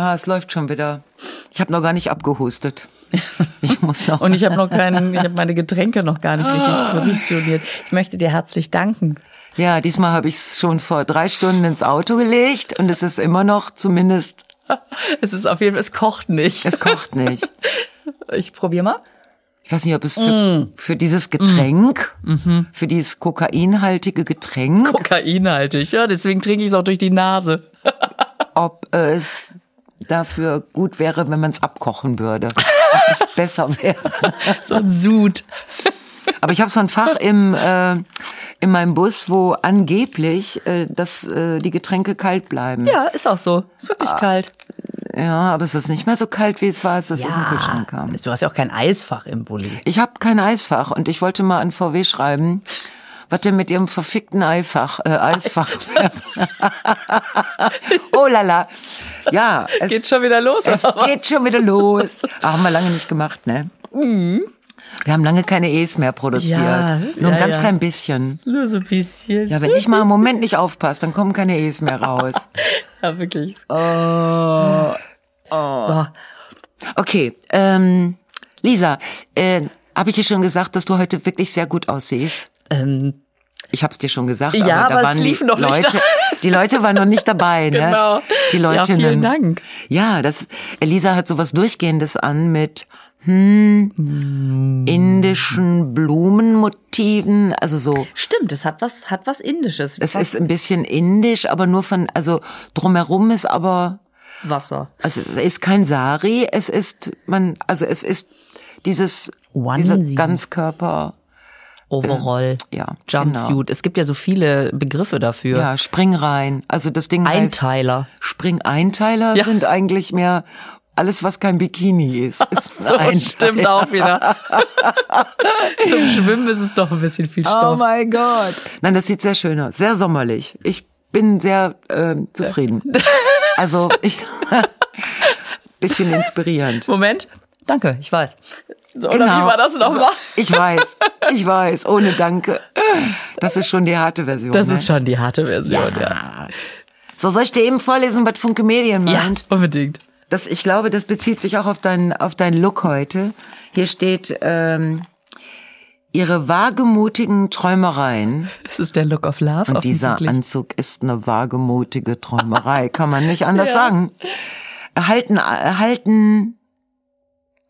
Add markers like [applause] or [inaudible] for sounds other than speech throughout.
Ah, es läuft schon wieder. Ich habe noch gar nicht abgehustet. Ich [laughs] muss noch. Und ich habe noch keinen, [laughs] ich habe meine Getränke noch gar nicht richtig positioniert. Ich möchte dir herzlich danken. Ja, diesmal habe ich es schon vor drei Stunden ins Auto gelegt und es ist immer noch zumindest. [laughs] Es ist auf jeden Fall, es kocht nicht. Es kocht nicht. Ich probiere mal. Ich weiß nicht, ob es für, mm. für dieses Getränk, mm. für dieses kokainhaltige Getränk. Kokainhaltig, ja, deswegen trinke ich es auch durch die Nase. ob es dafür gut wäre, wenn man es abkochen würde. [laughs] Ob es besser wäre. [laughs] So ein Sud. Aber ich habe so ein Fach im, äh, in meinem Bus, wo angeblich äh, dass äh, die Getränke kalt bleiben. Ja, ist auch so. Ist wirklich ah, kalt. Ja, aber es ist nicht mehr so kalt, wie es war, als das ja, aus dem Kühlschrank kam. Du hast ja auch kein Eisfach im Bulli. Ich habe kein Eisfach und ich wollte mal an VW schreiben, was denn mit ihrem verfickten Eifach, äh, Eisfach. [laughs] [laughs] oh lala. Ja. Es geht schon wieder los. Es geht schon wieder los. Ah, haben wir lange nicht gemacht, ne? Mhm. Wir haben lange keine E's mehr produziert. Ja, Nur ein ja, ganz ja. klein bisschen. Nur so ein bisschen. Ja, wenn ich mal im Moment nicht aufpasse, dann kommen keine E's mehr raus. [laughs] ja, wirklich. Oh. oh. So. Okay, ähm, Lisa, äh, habe ich dir schon gesagt, dass du heute wirklich sehr gut aussiehst? Ähm, ich habe es dir schon gesagt, ja, aber da aber waren es lief die noch Leute, nicht. die Leute waren noch nicht dabei, ne? Genau. Die Leute. Ja, vielen Dank. Ja, das Elisa hat sowas durchgehendes an mit hm, indischen Blumenmotiven, also so. Stimmt, es hat was, hat was Indisches. Es was? ist ein bisschen indisch, aber nur von, also drumherum ist aber Wasser. Also es ist kein Sari, es ist man, also es ist dieses dieser Ganzkörper. Overall, äh, ja, Jumpsuit. Genau. Es gibt ja so viele Begriffe dafür. Ja, Springrein. Also das Ding Einteiler. Springeinteiler Ja. sind eigentlich mehr alles, was kein Bikini ist. [laughs] ist So, ein stimmt auch wieder. [laughs] Zum Schwimmen ist es doch ein bisschen viel Oh Stoff. mein Gott. Nein, das sieht sehr schön aus. Sehr sommerlich. Ich bin sehr äh, zufrieden. [laughs] Also ich bisschen inspirierend. Moment. Danke, ich weiß. So, Oder Genau. wie war das nochmal? So, ich weiß, ich weiß, ohne Danke. Das ist schon die harte Version. Das ne? ist schon die harte Version, ja. So, soll ich dir eben vorlesen, was Funke Medien Ja, meint? unbedingt. Das, ich glaube, das bezieht sich auch auf deinen auf deinen Look heute. Hier steht ähm, ihre wagemutigen Träumereien. Das ist der Look of Love Und dieser. Anzug ist eine wagemutige Träumerei, kann man nicht [laughs] anders Ja. sagen. Erhalten, erhalten,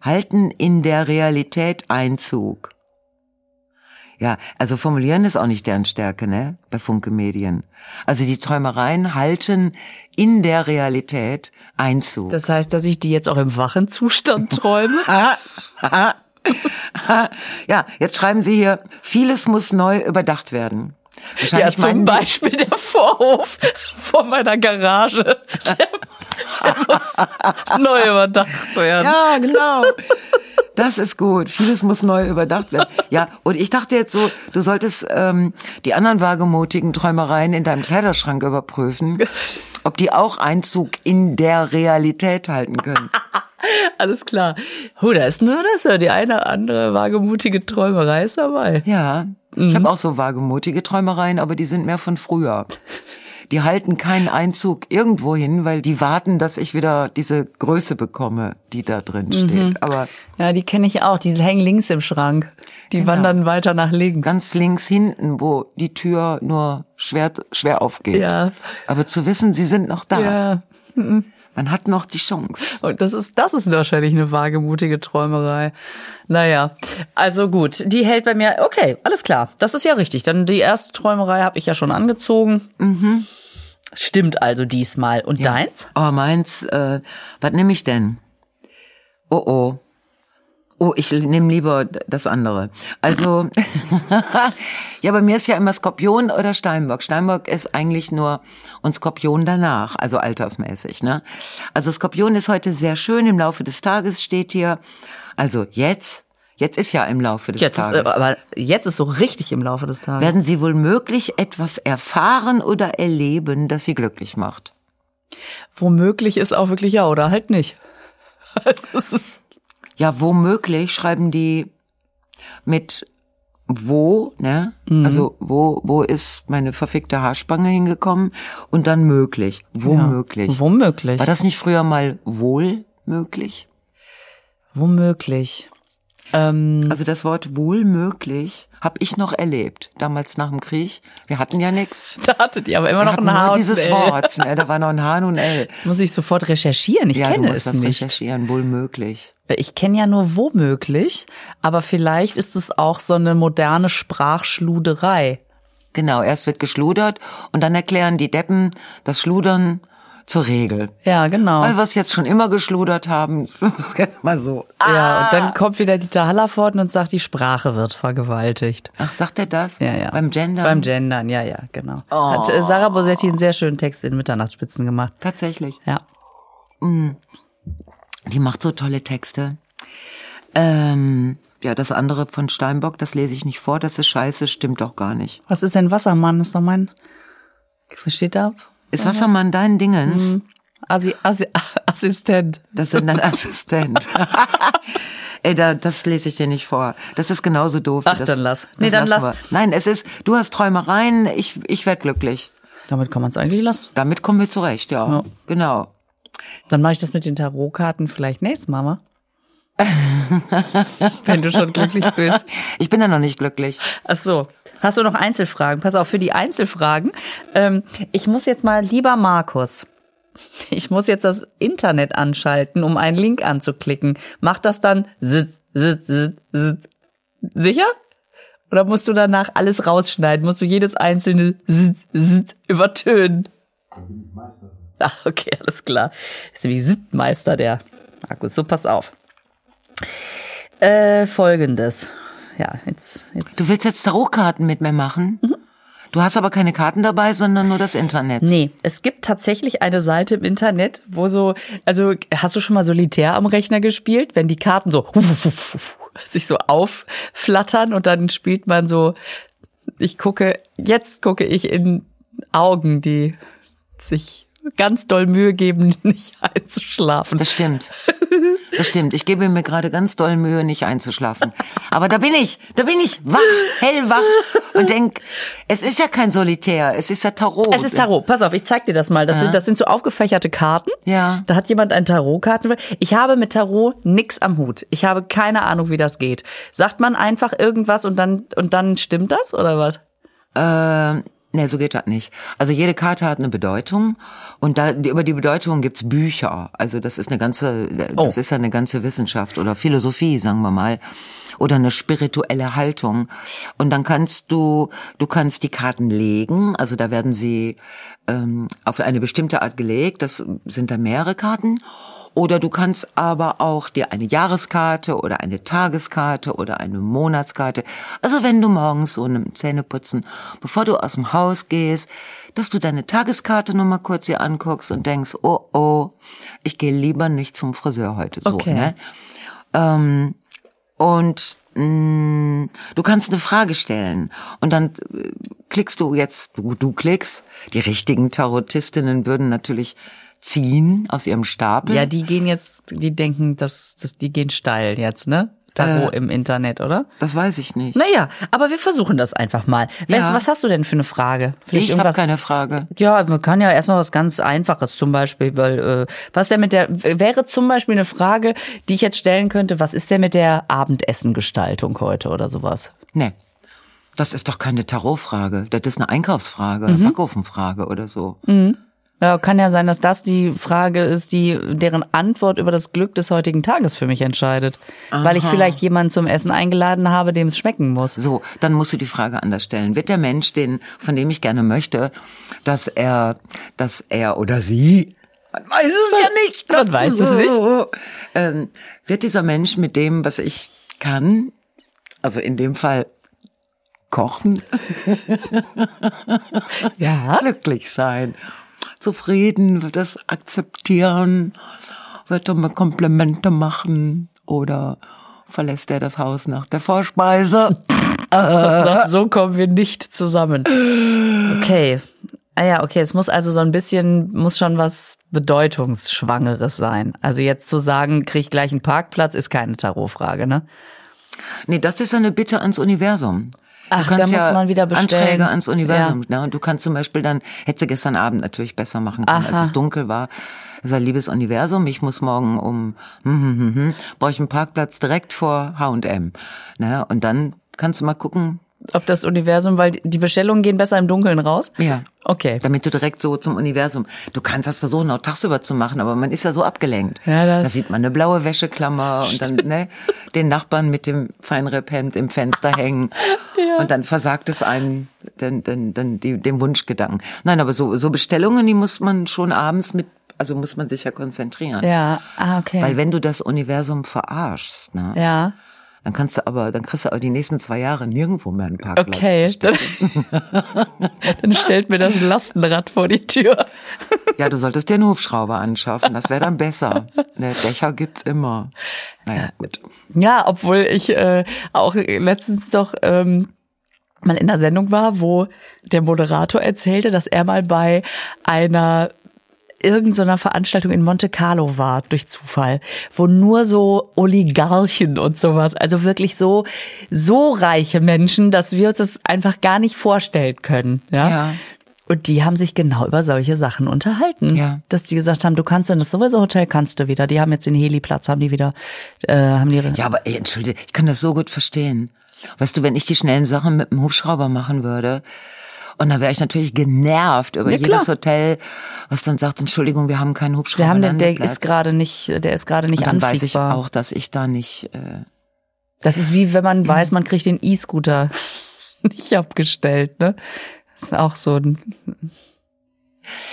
halten in der Realität Einzug. Ja, also formulieren ist auch nicht deren Stärke, ne? Bei Funke Medien. Also die Träumereien halten in der Realität Einzug. Das heißt, dass ich die jetzt auch im wachen Zustand [laughs] träume? Ah, ah, ah. ja, jetzt schreiben Sie hier, vieles muss neu überdacht werden. ja, zum Beispiel der Vorhof [laughs] vor meiner Garage. Der [laughs] muss neu überdacht werden. Ja, genau. Das ist gut. Vieles muss neu überdacht werden. Ja, und ich dachte jetzt so, du solltest ähm, die anderen wagemutigen Träumereien in deinem Kleiderschrank überprüfen, [laughs] ob die auch Einzug in der Realität halten können. [laughs] Alles klar. Oh, da ist nur das, ja, die eine oder andere wagemutige Träumerei ist dabei. Ja, ich habe auch so wagemutige Träumereien, aber die sind mehr von früher. [laughs] Die halten keinen Einzug irgendwo hin, weil die warten, dass ich wieder diese Größe bekomme, die da drin steht. Aber Ja, die kenne ich auch. Die hängen links im Schrank. Die wandern weiter nach links. ganz links hinten, wo die Tür nur schwer, schwer aufgeht. Ja. Aber zu wissen, sie sind noch da. ja. Man hat noch die Chance. Und das ist, das ist wahrscheinlich eine wagemutige Träumerei. Naja, also gut, die hält bei mir, okay, alles klar, das ist ja richtig. Dann die erste Träumerei habe ich ja schon angezogen. Mhm. Stimmt also diesmal. Und deins? Oh, meins, äh, was nehme ich denn? Oh, oh. Oh, ich nehme lieber das andere. Also, [laughs] ja, bei mir ist ja immer Skorpion oder Steinbock. Steinbock ist eigentlich nur und Skorpion danach, also altersmäßig, ne? Also Skorpion ist heute sehr schön im Laufe des Tages steht hier. Also jetzt, jetzt ist ja im Laufe des Jetzt ist, Tages. äh, aber jetzt ist so richtig im Laufe des Tages. werden Sie wohl möglich etwas erfahren oder erleben, das Sie glücklich macht? Womöglich ist auch wirklich ja oder halt nicht. [laughs] Also es ist Ja, womöglich schreiben die mit wo, ne? Also wo, wo ist meine verfickte Haarspange hingekommen? Und dann möglich. Womöglich. Womöglich. War das nicht früher mal wohl möglich? Womöglich. Ähm, Also das Wort wohl möglich habe ich noch erlebt. Damals nach dem Krieg. Wir hatten ja nichts. [laughs] da hattet ihr aber immer noch ein H nur und dieses ein L. Wort. Ne? Da war noch ein H und ein L. [laughs] Das muss ich sofort recherchieren. Ich Ja, du kenne musst es das nicht. recherchieren. Wohl möglich. Ich kenne ja nur womöglich, aber vielleicht ist es auch so eine moderne Sprachschluderei. Genau, erst wird geschludert und dann erklären die Deppen das Schludern zur Regel. Ja, genau. Weil wir es jetzt schon immer geschludert haben. Jetzt mal so. Ja, und dann kommt wieder Dieter Hallervorden und sagt, die Sprache wird vergewaltigt. Ach, sagt er das? Ja, ja. Beim Gender? Beim Gendern, ja, ja, genau. Oh. Hat äh, Sarah Bosetti einen sehr schönen Text in Mitternachtsspitzen gemacht. Tatsächlich. Ja. Die macht so tolle Texte. Ähm, ja, das andere von Steinbock, das lese ich nicht vor. Das ist scheiße, stimmt doch gar nicht. Was ist denn Wassermann? Ist doch mein. Was steht da? Ist Wassermann dein Dingens? Mhm. Assi, Assi, [laughs] Assistent. Das ist dein [laughs] Assistent. [laughs] Ey, da, das lese ich dir nicht vor. Das ist genauso doof. Ach, das, dann lass. Nee, dann lass. wir. Nein, es ist, du hast Träumereien, ich, ich werd glücklich. Damit kann man es eigentlich lassen. Damit kommen wir zurecht, ja. Ja. Genau. Dann mache ich das mit den Tarotkarten vielleicht nächstes Mal. mal. Wenn du schon glücklich bist. Ich bin ja noch nicht glücklich. Ach so. Hast du noch Einzelfragen? Pass auf, für die Einzelfragen. Ähm, ich muss jetzt mal, lieber Markus, [laughs] ich muss jetzt das Internet anschalten, um einen Link anzuklicken. Macht das dann zit, zit, zit, sicher? Oder musst du danach alles rausschneiden? Musst du jedes einzelne zit, zit übertönen? Ah, okay, alles klar. Ist nämlich Sittmeister, der Markus. So, pass auf. Äh, folgendes. Ja, jetzt, jetzt. Du willst jetzt Tarotkarten mit mir machen? Du hast aber keine Karten dabei, sondern nur das Internet. Nee, es gibt tatsächlich eine Seite im Internet, wo so, also hast du schon mal Solitär am Rechner gespielt, wenn die Karten so [laughs] sich so aufflattern und dann spielt man so, ich gucke, jetzt gucke ich in Augen, die sich ganz doll Mühe geben, [laughs] nicht einzuschlafen. Das stimmt. Das stimmt. Ich gebe mir gerade ganz doll Mühe, nicht einzuschlafen. Aber da bin ich, da bin ich wach, hellwach und denk, es ist ja kein Solitär, es ist ja Tarot. Es ist Tarot. Pass auf, ich zeig dir das mal. Das, sind, das sind so aufgefächerte Karten. Ja. Da hat jemand ein Tarotkarten. Ich habe mit Tarot nix am Hut. Ich habe keine Ahnung, wie das geht. Sagt man einfach irgendwas und dann und dann stimmt das oder was? Äh, nee, so geht das nicht. Also jede Karte hat eine Bedeutung und da über die Bedeutung gibt's Bücher. Also das ist eine ganze, das Oh. ist ja eine ganze Wissenschaft oder Philosophie, sagen wir mal. Oder eine spirituelle Haltung. Und dann kannst du, du kannst die Karten legen, also da werden sie ähm, auf eine bestimmte Art gelegt, das sind dann mehrere Karten. Oder du kannst aber auch dir eine Jahreskarte oder eine Tageskarte oder eine Monatskarte, also wenn du morgens so einem Zähneputzen, bevor du aus dem Haus gehst, dass du deine Tageskarte nur mal kurz hier anguckst und denkst, oh oh, ich gehe lieber nicht zum Friseur heute. So, Okay. ne? Ähm, und mh, du kannst eine Frage stellen und dann äh, klickst du jetzt, du, du klickst, die richtigen Tarotistinnen würden natürlich ziehen aus ihrem Stapel. Ja, die gehen jetzt, die denken, dass, dass die gehen steil jetzt, ne? Tarot im Internet, oder? das weiß ich nicht. Naja, aber wir versuchen das einfach mal. Was, Ja. was hast du denn für eine Frage? Vielleicht ich habe keine Frage. Ja, man kann ja erstmal was ganz Einfaches zum Beispiel, weil äh, was denn mit der wäre zum Beispiel eine Frage, die ich jetzt stellen könnte, was ist denn mit der Abendessengestaltung heute oder sowas? Nee. Das ist doch keine Tarotfrage. Das ist eine Einkaufsfrage, Mhm. eine Backofenfrage oder so. Ja, kann ja sein, dass das die Frage ist, die deren Antwort über das Glück des heutigen Tages für mich entscheidet, weil ich vielleicht jemanden zum Essen eingeladen habe, dem es schmecken muss. So, dann musst du die Frage anders stellen. Wird der Mensch, den, von dem ich gerne möchte, dass er, dass er oder sie, man weiß es ja nicht, Man weiß es nicht. ähm, wird dieser Mensch mit dem, was ich kann, also in dem Fall kochen, Ja. [laughs] glücklich sein, zufrieden, wird das akzeptieren, wird er mir Komplimente machen oder verlässt er das Haus nach der Vorspeise? [laughs] und sagt, so kommen wir nicht zusammen. Okay. Ah ja, okay, es muss also so ein bisschen, muss schon was Bedeutungsschwangeres sein. Also jetzt zu sagen, krieg ich gleich einen Parkplatz, ist keine Tarotfrage, ne? Nee, das ist eine Bitte ans Universum. Ach, du da muss ja man wieder bestellen. Anträge ans Universum. Ne? Und du kannst zum Beispiel dann, hätte gestern Abend natürlich besser machen können, Aha. als es dunkel war. Sag, liebes Universum, ich muss morgen um, hm, hm, hm, hm, brauche ich einen Parkplatz direkt vor H&M. Ne? Und dann kannst du mal gucken, Ob das Universum, weil die Bestellungen gehen besser im Dunkeln raus? ja, Okay. damit du direkt so zum Universum. Du kannst das versuchen, auch tagsüber zu machen, aber man ist ja so abgelenkt. Ja, das- da sieht man eine blaue Wäscheklammer und dann ne, den Nachbarn mit dem Feinripphemd im Fenster hängen. Und dann versagt es einen den, den, den, die, dem Wunschgedanken. Nein, aber so, so Bestellungen, die muss man schon abends mit, also muss man sich ja konzentrieren. Ja, ah, okay. Weil wenn du das Universum verarschst, ne, ja, dann kannst du aber, dann kriegst du aber die nächsten zwei Jahre nirgendwo mehr einen Parkplatz. okay. Dann, [laughs] dann stellt mir das Lastenrad vor die Tür. [laughs] Ja, du solltest dir einen Hubschrauber anschaffen, das wäre dann besser. Ne, Dächer gibt's immer. Naja, gut. Ja, obwohl ich äh, auch letztens doch ähm, mal in der Sendung war, wo der Moderator erzählte, dass er mal bei einer irgendeiner Veranstaltung in Monte Carlo war durch Zufall, wo nur so Oligarchen und sowas, also wirklich so so reiche Menschen, dass wir uns das einfach gar nicht vorstellen können, ja. Ja. Und die haben sich genau über solche Sachen unterhalten. Ja. Dass die gesagt haben, du kannst in das sowieso Hotel kannst du wieder. Die haben jetzt den Heliplatz, haben die wieder, äh, haben die. Ja, aber ey, entschuldige, ich kann das so gut verstehen. Weißt du, wenn ich die schnellen Sachen mit dem Hubschrauber machen würde, und dann wäre ich natürlich genervt über Ja, jedes. Hotel, was dann sagt, Entschuldigung, wir haben keinen Hubschrauber. Wir haben den, der ist gerade nicht, der ist gerade nicht Und dann weiß ich auch, dass ich da nicht. Äh, Das ist wie wenn man [clears throat] weiß, man kriegt den E-Scooter [laughs] nicht abgestellt, ne? Das ist auch so ein,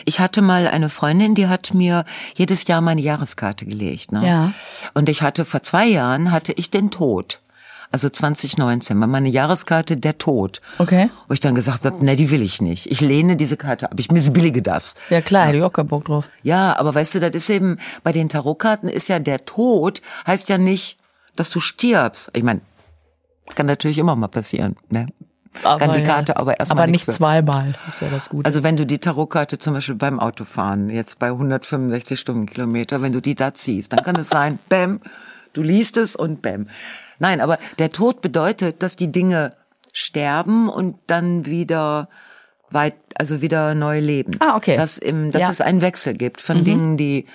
ich hatte mal eine Freundin, die hat mir jedes Jahr meine Jahreskarte gelegt. Ne? Ja. Und ich hatte vor zwei Jahren hatte ich den Tod. Also 2019 war meine Jahreskarte der Tod. okay. Wo ich dann gesagt habe, ne, die will ich nicht. Ich lehne diese Karte ab. Ich missbillige das. Ja klar, hätte ich auch keinen Bock drauf. Ja, aber weißt du, das ist eben, bei den Tarotkarten ist ja der Tod, heißt ja nicht, dass du stirbst. Ich meine, kann natürlich immer mal passieren. Ne? kann die ja. Karte aber erstmal Aber nicht zweimal, ist ja das Gute. Also wenn du die Tarotkarte zum Beispiel beim Autofahren, jetzt bei 165 Stundenkilometer, wenn du die da ziehst, dann kann es sein, [laughs] bäm, du liest es und bäm. Nein, aber der Tod bedeutet, dass die Dinge sterben und dann wieder weit, also wieder neu leben. Ah, okay. Dass, im, dass Ja. es einen Wechsel gibt von Dingen, die,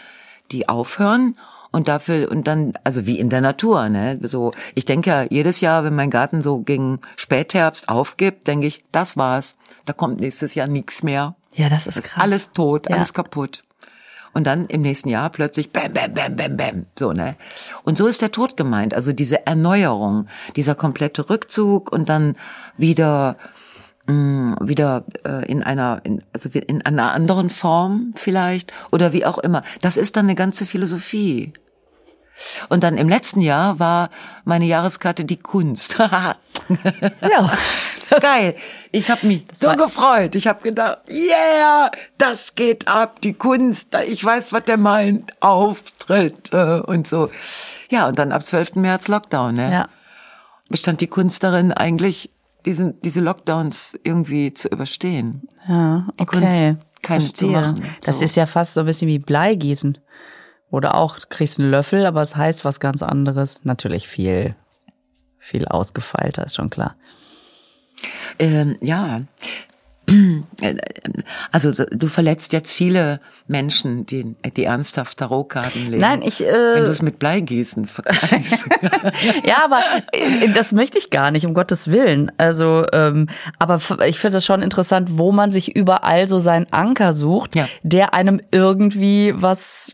die aufhören und dafür, und dann, also wie in der Natur, ne, so, ich denke ja, jedes Jahr, wenn mein Garten so gegen Spätherbst aufgibt, denke ich, das war's. Da kommt nächstes Jahr nichts mehr. ja, das ist Ist krass. alles tot, Ja. alles kaputt. Und dann im nächsten Jahr plötzlich bam, bam, bam, bam, bam. So, ne? Und so ist der Tod gemeint. Also diese Erneuerung, dieser komplette Rückzug und dann wieder, mh, wieder äh, in einer, in, also in einer anderen Form vielleicht oder wie auch immer. Das ist dann eine ganze Philosophie. Und dann im letzten Jahr war meine Jahreskarte die Kunst. [laughs] Ja. Geil. Ich habe mich so gefreut. Ich habe gedacht, yeah, das geht ab, die Kunst. Ich weiß, was der meint. Auftritte und so. Ja, und dann ab 12. März Lockdown. Ne? Ja. Bestand die Kunst darin, eigentlich diesen, diese Lockdowns irgendwie zu überstehen. Ja, okay. Kunst, keinen zu Verstehe. machen. Das So. ist ja fast so ein bisschen wie Bleigießen. Oder auch, du kriegst einen Löffel, aber es heißt was ganz anderes. Natürlich viel, viel ausgefeilter, ist schon klar. Ähm, ja. [clears throat] Also du verletzt jetzt viele Menschen, die, die ernsthaft Tarotkarten legen. Nein, ich, äh, Wenn du es mit Bleigießen vergleichst. [laughs] Ja, aber äh, das möchte ich gar nicht, um Gottes Willen. Also, ähm, aber ich finde das schon interessant, wo man sich überall so seinen Anker sucht, Ja. der einem irgendwie was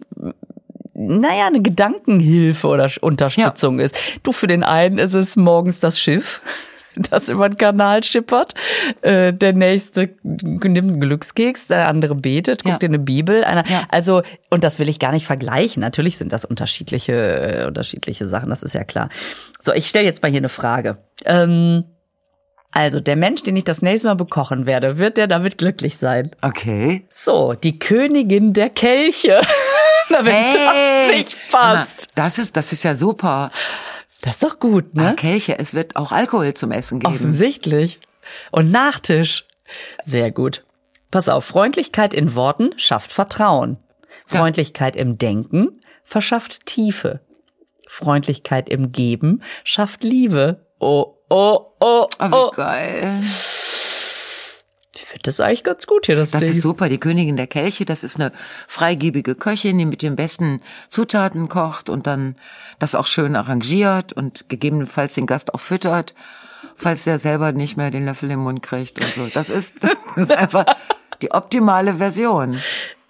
naja, eine Gedankenhilfe oder Unterstützung ist. Du, für den einen ist es morgens das Schiff, [laughs] das über den Kanal schippert. Äh, der nächste nimmt einen Glückskeks, der andere betet, guckt Ja. in eine Bibel. Einer, Ja. Also, und das will ich gar nicht vergleichen. Natürlich sind das unterschiedliche, äh, unterschiedliche Sachen, das ist ja klar. So, ich stelle jetzt mal hier eine Frage. Ähm, also, der Mensch, den ich das nächste Mal bekochen werde, wird der damit glücklich sein? Okay. So, die Königin der Kelche. [laughs] Na, wenn das nicht passt. Emma, Das ist, das ist ja super. Das ist doch gut, Ah, ne? Kelche, es wird auch Alkohol zum Essen geben. Offensichtlich. Und Nachtisch. Sehr gut. Pass auf, Freundlichkeit in Worten schafft Vertrauen. Ja. Freundlichkeit im Denken verschafft Tiefe. Freundlichkeit im Geben schafft Liebe. Oh, oh, oh, Oh, oh. wie geil. Finde das eigentlich ganz gut hier, das, Das Ding. ist super. Die Königin der Kelche, das ist eine freigebige Köchin, die mit den besten Zutaten kocht und dann das auch schön arrangiert und gegebenenfalls den Gast auch füttert, falls der selber nicht mehr den Löffel im Mund kriegt und so. Das ist, [laughs] das ist einfach die optimale Version.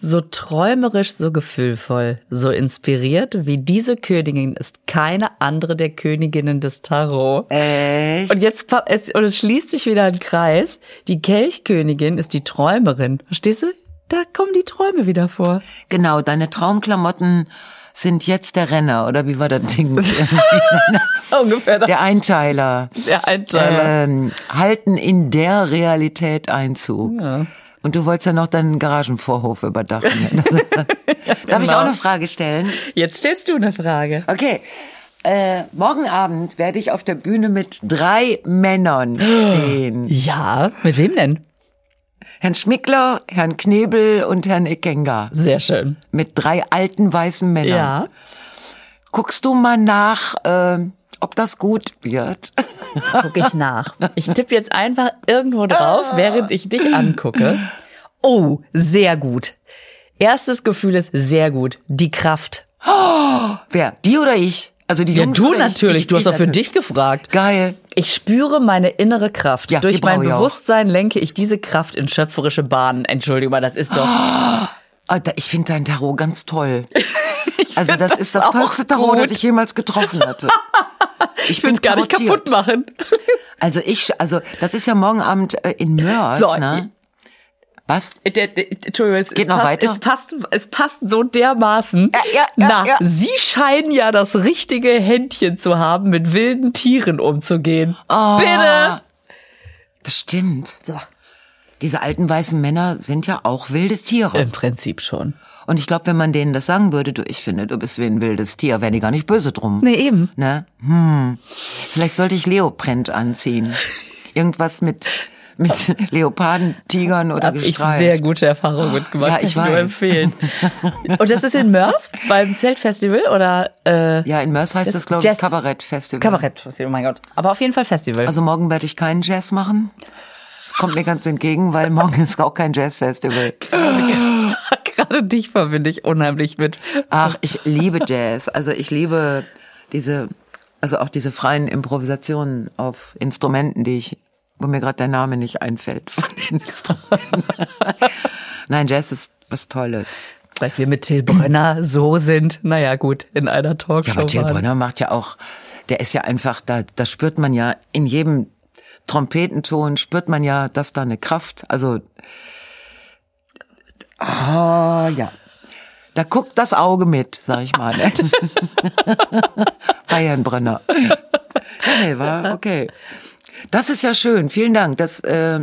So träumerisch, so gefühlvoll, so inspiriert wie diese Königin ist keine andere der Königinnen des Tarot. Echt? Und jetzt es, und es schließt sich wieder ein Kreis. Die Kelchkönigin ist die Träumerin. Verstehst du? Da kommen die Träume wieder vor. Genau, deine Traumklamotten sind jetzt der Renner, oder wie war das Ding? [laughs] Ungefähr der Einteiler. der Einteiler. Ähm, halten in der Realität Einzug. Ja. Und du wolltest ja noch deinen Garagenvorhof überdachen. [laughs] Darf ich Genau. auch eine Frage stellen? Jetzt stellst du eine Frage. Okay. Äh, morgen Abend werde ich auf der Bühne mit drei Männern [gasps] stehen. Ja, mit wem denn? Herrn Schmickler, Herrn Knebel und Herrn Ekenga. Sehr schön. Mit drei alten weißen Männern. Ja. Guckst du mal nach, äh, ob das gut wird? Guck ich nach. Ich tippe jetzt einfach irgendwo drauf, während ich dich angucke. Oh, sehr gut. Erstes Gefühl ist sehr gut. Die Kraft. Wer? Die oder ich? Also die Ja, Jungs du ich? natürlich. Ich, du hast ich doch für natürlich. dich gefragt. Geil. Ich spüre meine innere Kraft. Ja, Durch mein ich auch. Bewusstsein lenke ich diese Kraft in schöpferische Bahnen. Entschuldigung mal, das ist doch. Alter, ich finde dein Tarot ganz toll. [laughs] Also das ist das tollste Tarot, gut. das ich jemals getroffen hatte. [laughs] Ich will es gar nicht kaputt machen. [laughs] Also ich, also das ist ja morgen Abend äh, in Mörs, So, ne? Was? Der, der, Entschuldigung, es, Geht es, noch passt, weiter? es passt, es passt so dermaßen. Ja, ja, ja, Na, ja. Sie scheinen ja das richtige Händchen zu haben, mit wilden Tieren umzugehen. Oh, Bitte. Das stimmt. So. Diese alten weißen Männer sind ja auch wilde Tiere. Im Prinzip schon. Und ich glaube, wenn man denen das sagen würde, du, ich finde, du bist wie ein wildes Tier, wären die gar nicht böse drum. Nee, eben. Ne? Hm. Vielleicht sollte ich Leoprint anziehen. Irgendwas mit, mit [laughs] Leoparden, Tigern oder Habe ich sehr gute Erfahrungen mitgemacht. Ja, Kann ich nur empfehlen. [laughs] Und das ist in Mörs beim Zeltfestival oder äh, Ja, in Mörs heißt Das das, glaube ich, Kabarettfestival. Kabarettfestival? Oh mein Gott. Aber auf jeden Fall Festival. Also morgen werde ich keinen Jazz machen. Das kommt mir ganz entgegen, weil morgen ist auch kein Jazzfestival. Gerade dich verbinde ich unheimlich mit. Ach, ich liebe Jazz. Also ich liebe diese, also auch diese freien Improvisationen auf Instrumenten, die ich, wo mir gerade der Name nicht einfällt von den Instrumenten. [laughs] Nein, Jazz ist was Tolles. Seit wir mit Till Brönner so sind, naja gut, in einer Ja, Talkshow aber Till. Brönner macht ja auch, der ist ja einfach, da, da spürt man ja in jedem Trompetenton spürt man ja, dass da eine Kraft, also, ah, ja. Da guckt das Auge mit, sag ich mal. Ne? [laughs] Bayern Brönner. Ja, nee, war okay. Das ist ja schön. Vielen Dank. Das, äh,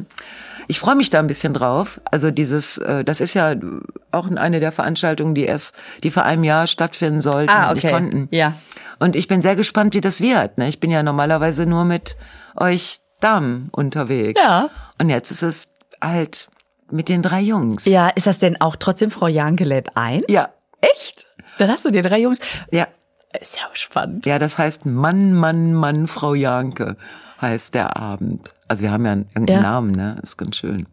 ich freue mich da ein bisschen drauf. Also dieses, äh, das ist ja auch eine der Veranstaltungen, die erst, die vor einem Jahr stattfinden sollten Ah, und nicht okay. konnten. Ja. Und ich bin sehr gespannt, wie das wird. Ne? Ich bin ja normalerweise nur mit euch Damen unterwegs. Ja. Und jetzt ist es halt mit den drei Jungs. Ja, ist das denn auch trotzdem Frau Janke lädt ein? Ja. Echt? Dann hast du die drei Jungs. Ja. Ist ja spannend. Ja, das heißt Mann, Mann, Mann, Frau Janke heißt der Abend. Also wir haben ja einen, irgendeinen Ja. Namen, ne? Ist ganz schön.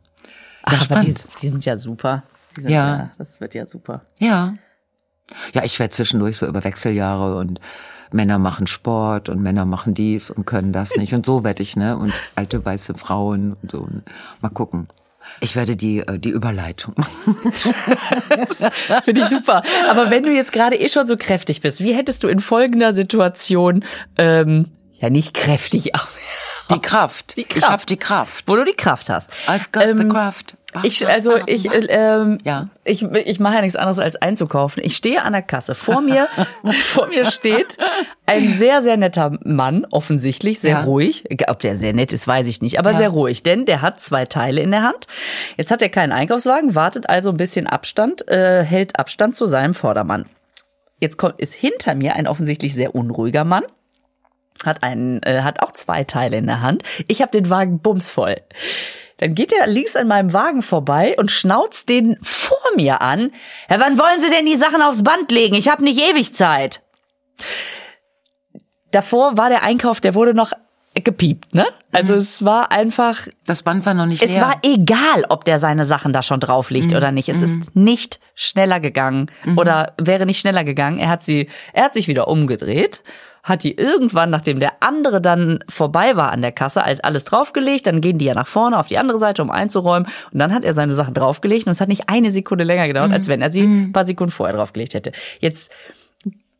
Ach, aber die, die sind ja super. Sind Ja. Das wird ja super. Ja. Ja, ich werde zwischendurch so über Wechseljahre und Männer machen Sport und Männer machen dies und können das nicht. Und so werde ich, ne? Und alte weiße Frauen und so. Mal gucken. Ich werde die, äh, die Überleitung machen. [laughs] Finde ich super. Aber wenn du jetzt gerade eh schon so kräftig bist, wie hättest du in folgender Situation, ähm, ja nicht kräftig, aber [laughs] Die Kraft. Die Ich Kraft. habe die Kraft. wo du die Kraft hast. I've got the Ähm, craft. Ich, also ich, äh, ähm, Ja. ich, ich mache ja nichts anderes als einzukaufen. Ich stehe an der Kasse. Vor mir, [laughs] vor mir steht ein sehr, sehr netter Mann, offensichtlich, sehr Ja. ruhig. Ob der sehr nett ist, weiß ich nicht, aber Ja. sehr ruhig, denn der hat zwei Teile in der Hand. Jetzt hat er keinen Einkaufswagen, wartet also ein bisschen Abstand, äh, hält Abstand zu seinem Vordermann. Jetzt kommt, ist hinter mir ein offensichtlich sehr unruhiger Mann hat einen, äh, hat auch zwei Teile in der Hand. Ich habe den Wagen bumsvoll. Dann geht er links an meinem Wagen vorbei und schnauzt den vor mir an. Ja, wann wollen Sie denn die Sachen aufs Band legen? Ich habe nicht ewig Zeit. davor war der Einkauf, der wurde noch gepiept, ne? Also es war einfach, Das Band war noch nicht es leer. war egal, ob der seine Sachen da schon drauflegt oder nicht. Es ist nicht schneller gegangen oder wäre nicht schneller gegangen. Er hat sie, er hat sich wieder umgedreht, hat die irgendwann, nachdem der andere dann vorbei war an der Kasse, halt alles draufgelegt. Dann gehen die ja nach vorne auf die andere Seite, um einzuräumen. Und dann hat er seine Sachen draufgelegt und es hat nicht eine Sekunde länger gedauert, als wenn er sie ein paar Sekunden vorher draufgelegt hätte. Jetzt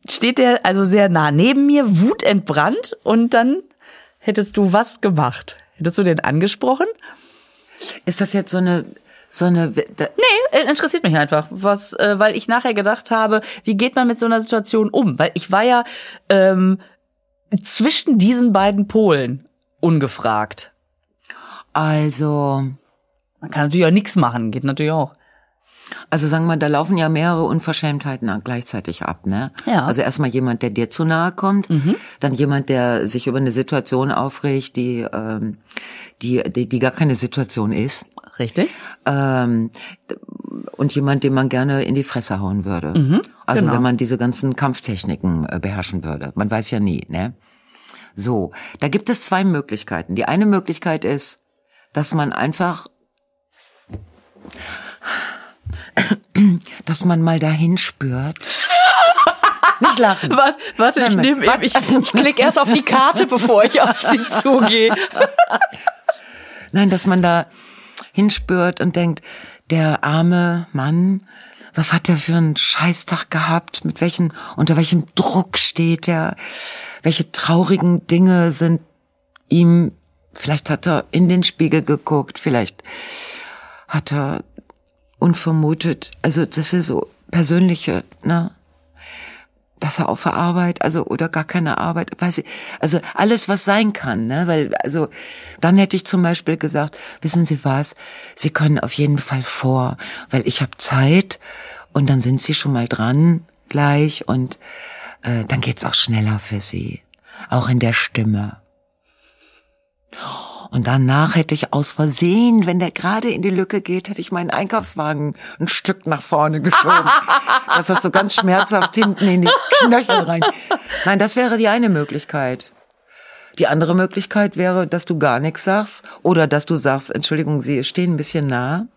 steht der also sehr nah neben mir, wutentbrannt und dann hättest du was gemacht? Hättest du den angesprochen? Ist das jetzt so eine, so eine, Nee, äh, interessiert mich einfach, was, äh, weil ich nachher gedacht habe, wie geht man mit so einer Situation um? Weil ich war ja ähm, zwischen diesen beiden Polen ungefragt. also, Man kann natürlich auch nichts machen, geht natürlich auch. also sagen wir, da laufen ja mehrere Unverschämtheiten gleichzeitig ab, ne? Ja. Mhm. Also erstmal jemand, der dir zu nahe kommt, dann jemand, der sich über eine Situation aufregt, die, ähm, die, die, die gar keine Situation ist. Richtig? ähm, und jemand, den man gerne in die Fresse hauen würde. also genau. wenn man diese ganzen Kampftechniken äh, beherrschen würde. Man weiß ja nie, ne? So, da gibt es zwei Möglichkeiten. Die eine Möglichkeit ist, dass man einfach, dass man mal dahin spürt. Nicht lachen. [laughs] Warte, warte ich nehme eben, warte. ich, ich klicke erst auf die Karte, bevor ich auf sie zugehe. [laughs] Nein, dass man da hinspürt und denkt, der arme Mann, was hat er für einen Scheißtag gehabt? Mit welchen, unter welchem Druck steht er? Welche traurigen Dinge sind ihm, vielleicht hat er in den Spiegel geguckt, vielleicht hat er unvermutet, also das ist so persönliche, ne? Dass er auf der Arbeit, also oder gar keine Arbeit, weiß ich, also alles, was sein kann, ne? Weil, also dann hätte ich zum Beispiel gesagt, wissen Sie was, Sie können auf jeden Fall vor, weil ich habe Zeit und dann sind Sie schon mal dran gleich und äh, dann geht's auch schneller für Sie, auch in der Stimme. Und danach hätte ich aus Versehen, wenn der gerade in die Lücke geht, hätte ich meinen Einkaufswagen ein Stück nach vorne geschoben. [laughs] dass das so ganz schmerzhaft hinten in die Knöchel rein. Nein, das wäre die eine Möglichkeit. Die andere Möglichkeit wäre, dass du gar nichts sagst oder dass du sagst, Entschuldigung, Sie stehen ein bisschen nah.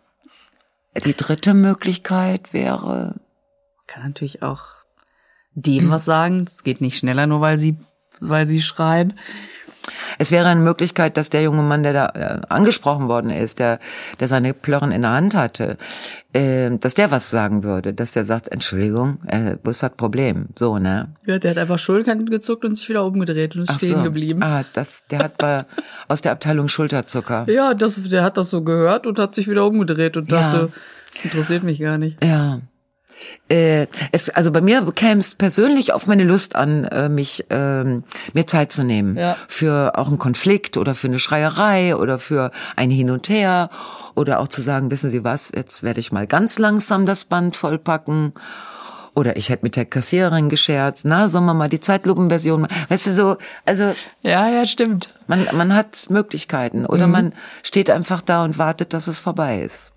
Die dritte Möglichkeit wäre, Kann natürlich auch dem was sagen. Es geht nicht schneller, nur weil sie, weil sie schreien. Es wäre eine Möglichkeit, dass der junge Mann, der da äh, angesprochen worden ist, der, der seine Plörren in der Hand hatte, äh, dass der was sagen würde, dass der sagt, Entschuldigung, äh, wo ist das Problem? So, ne? Ja, der hat einfach Schultern gezuckt und sich wieder umgedreht und ist Ach stehen so. geblieben. Ah, das, der hat bei, [laughs] aus der Abteilung Schulterzucker. Ja, das, der hat das so gehört und hat sich wieder umgedreht und Ja. dachte, interessiert mich gar nicht. Ja. Äh, es, also bei mir käme es persönlich auf meine Lust an, äh, mich ähm, mir Zeit zu nehmen Ja. für auch einen Konflikt oder für eine Schreierei oder für ein Hin und Her oder auch zu sagen, wissen Sie was, jetzt werde ich mal ganz langsam das Band vollpacken. Oder ich hätte mit der Kassiererin gescherzt, na, sollen wir mal die Zeitlupenversion machen? Weißt du, so, also Ja, ja, stimmt. man, man hat Möglichkeiten oder man steht einfach da und wartet, dass es vorbei ist.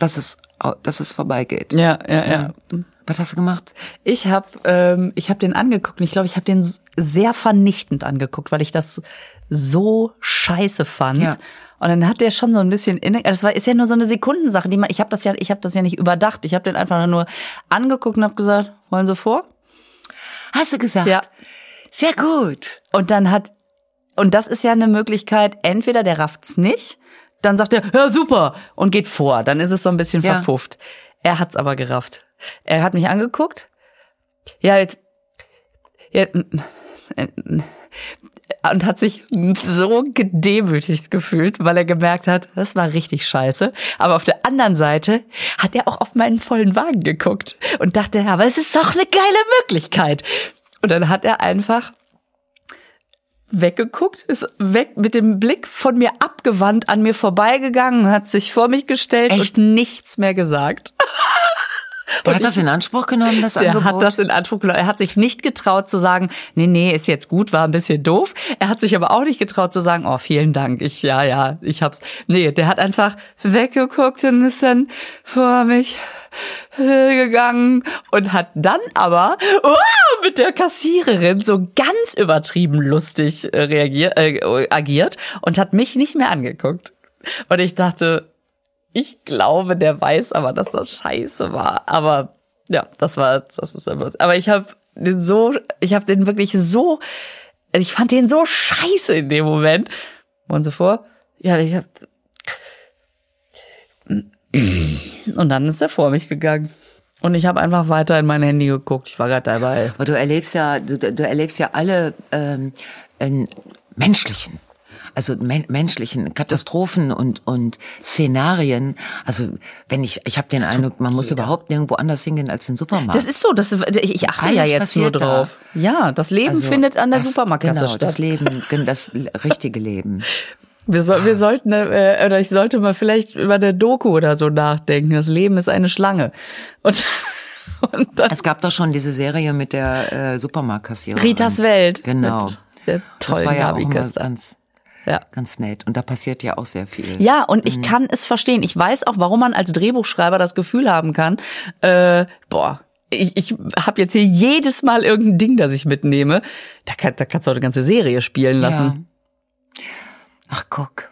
Dass es, au- dass es vorbeigeht. Ja, ja, ja. Was hast du gemacht? Ich habe ähm, ich hab den angeguckt und ich glaube, ich habe den sehr vernichtend angeguckt, weil ich das so scheiße fand. Ja. Und dann hat der schon so ein bisschen inne, das war ist ja nur so eine Sekundensache, die man ich habe das ja ich habe das ja nicht überdacht. Ich habe den einfach nur angeguckt und habe gesagt, wollen Sie vor? Hast du gesagt? Ja. Sehr gut. Und dann hat und das ist ja eine Möglichkeit, entweder der rafft's nicht, dann sagt er, ja super und geht vor, dann ist es so ein bisschen Ja. verpufft. Er hat's aber gerafft. Er hat mich angeguckt. Ja, jetzt, ja, äh, und hat sich so gedemütigt gefühlt, weil er gemerkt hat, das war richtig scheiße. Aber auf der anderen Seite hat er auch auf meinen vollen Wagen geguckt und dachte, ja, aber es ist doch eine geile Möglichkeit. Und dann hat er einfach weggeguckt, ist weg mit dem Blick von mir abgewandt an mir vorbeigegangen, hat sich vor mich gestellt Echt? und nichts mehr gesagt. Der hat das in Anspruch genommen, das Der Angebot? hat das in Anspruch genommen. Er hat sich nicht getraut zu sagen, nee, nee, ist jetzt gut, war ein bisschen doof. Er hat sich aber auch nicht getraut zu sagen, oh, vielen Dank, ich, ja, ja, ich hab's. Nee, der hat einfach weggeguckt und ist dann vor mich gegangen und hat dann aber oh, mit der Kassiererin so ganz ganz übertrieben lustig äh, reagiert, äh, agiert und hat mich nicht mehr angeguckt. Und ich dachte, ich glaube, der weiß aber, dass das scheiße war. Aber ja, das war, das ist etwas. Aber ich habe den so, ich habe den wirklich so, ich fand den so scheiße in dem Moment. Und so vor, ja, ich hab, und dann ist er vor mich gegangen. Und ich habe einfach weiter in mein Handy geguckt. Ich war gerade dabei. Aber du erlebst ja, du, du erlebst ja alle ähm, menschlichen, also men menschlichen Katastrophen und und Szenarien. Also wenn ich, ich habe den Eindruck, man muss überhaupt nirgendwo anders hingehen als den Supermarkt. Das ist so, das, ich, achte ja jetzt nur passiert da. drauf. Ja, das Leben Also, findet an der das, Supermarktkasse genau, statt. das Leben, das richtige Leben. [laughs] Wir, soll, wir sollten, äh, oder ich sollte mal vielleicht über eine Doku oder so nachdenken. Das Leben ist eine Schlange. Und, [laughs] und dann Es gab doch schon diese Serie mit der äh, Supermarktkassiererin. Ritas Welt. Genau. Der Das tollen war ja auch ganz, Ja. ganz nett. Und da passiert ja auch sehr viel. Ja, und Mhm. ich kann es verstehen. Ich weiß auch, warum man als Drehbuchschreiber das Gefühl haben kann, äh, boah, ich, ich habe jetzt hier jedes Mal irgendein Ding, das ich mitnehme. Da, kann, da kannst du auch eine ganze Serie spielen lassen. Ach, guck.